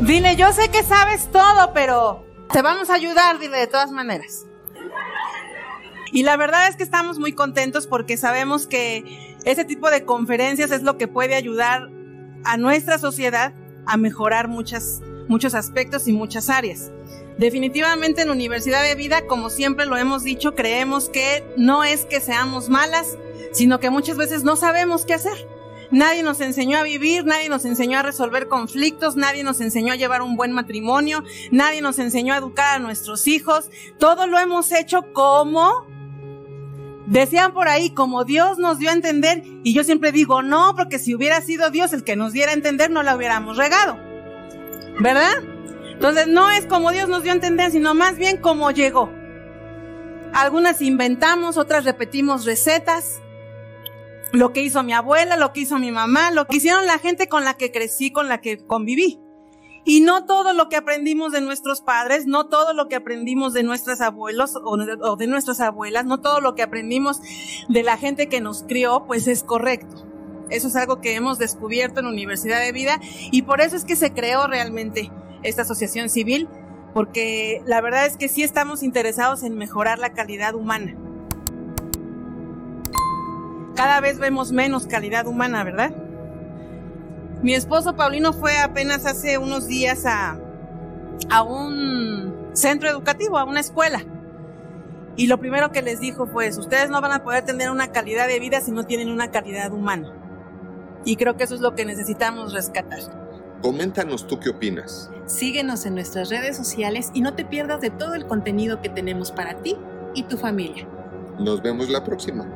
Dile, yo sé que sabes todo, pero te vamos a ayudar, dile, de todas maneras. Y la verdad es que estamos muy contentos porque sabemos que ese tipo de conferencias es lo que puede ayudar a nuestra sociedad a mejorar muchas, muchos aspectos y muchas áreas. Definitivamente en Universidad de Vida, como siempre lo hemos dicho, creemos que no es que seamos malas, sino que muchas veces no sabemos qué hacer. Nadie nos enseñó a vivir, nadie nos enseñó a resolver conflictos, nadie nos enseñó a llevar un buen matrimonio, nadie nos enseñó a educar a nuestros hijos. Todo lo hemos hecho como Decían por ahí, como Dios nos dio a entender, y yo siempre digo, no, porque si hubiera sido Dios el que nos diera a entender, no la hubiéramos regado. ¿Verdad? Entonces no es como Dios nos dio a entender, sino más bien como llegó. Algunas inventamos, otras repetimos recetas. Lo que hizo mi abuela, lo que hizo mi mamá, lo que hicieron la gente con la que crecí, con la que conviví. Y no todo lo que aprendimos de nuestros padres, no todo lo que aprendimos de nuestros abuelos o de nuestras abuelas, no todo lo que aprendimos de la gente que nos crió, pues es correcto. Eso es algo que hemos descubierto en Universidad de Vida y por eso es que se creó realmente esta asociación civil, porque la verdad es que sí estamos interesados en mejorar la calidad humana. Cada vez vemos menos calidad humana, ¿verdad? Mi esposo Paulino fue apenas hace unos días a, a un centro educativo, a una escuela. Y lo primero que les dijo fue, ustedes no van a poder tener una calidad de vida si no tienen una calidad humana. Y creo que eso es lo que necesitamos rescatar. Coméntanos tú qué opinas. Síguenos en nuestras redes sociales y no te pierdas de todo el contenido que tenemos para ti y tu familia. Nos vemos la próxima.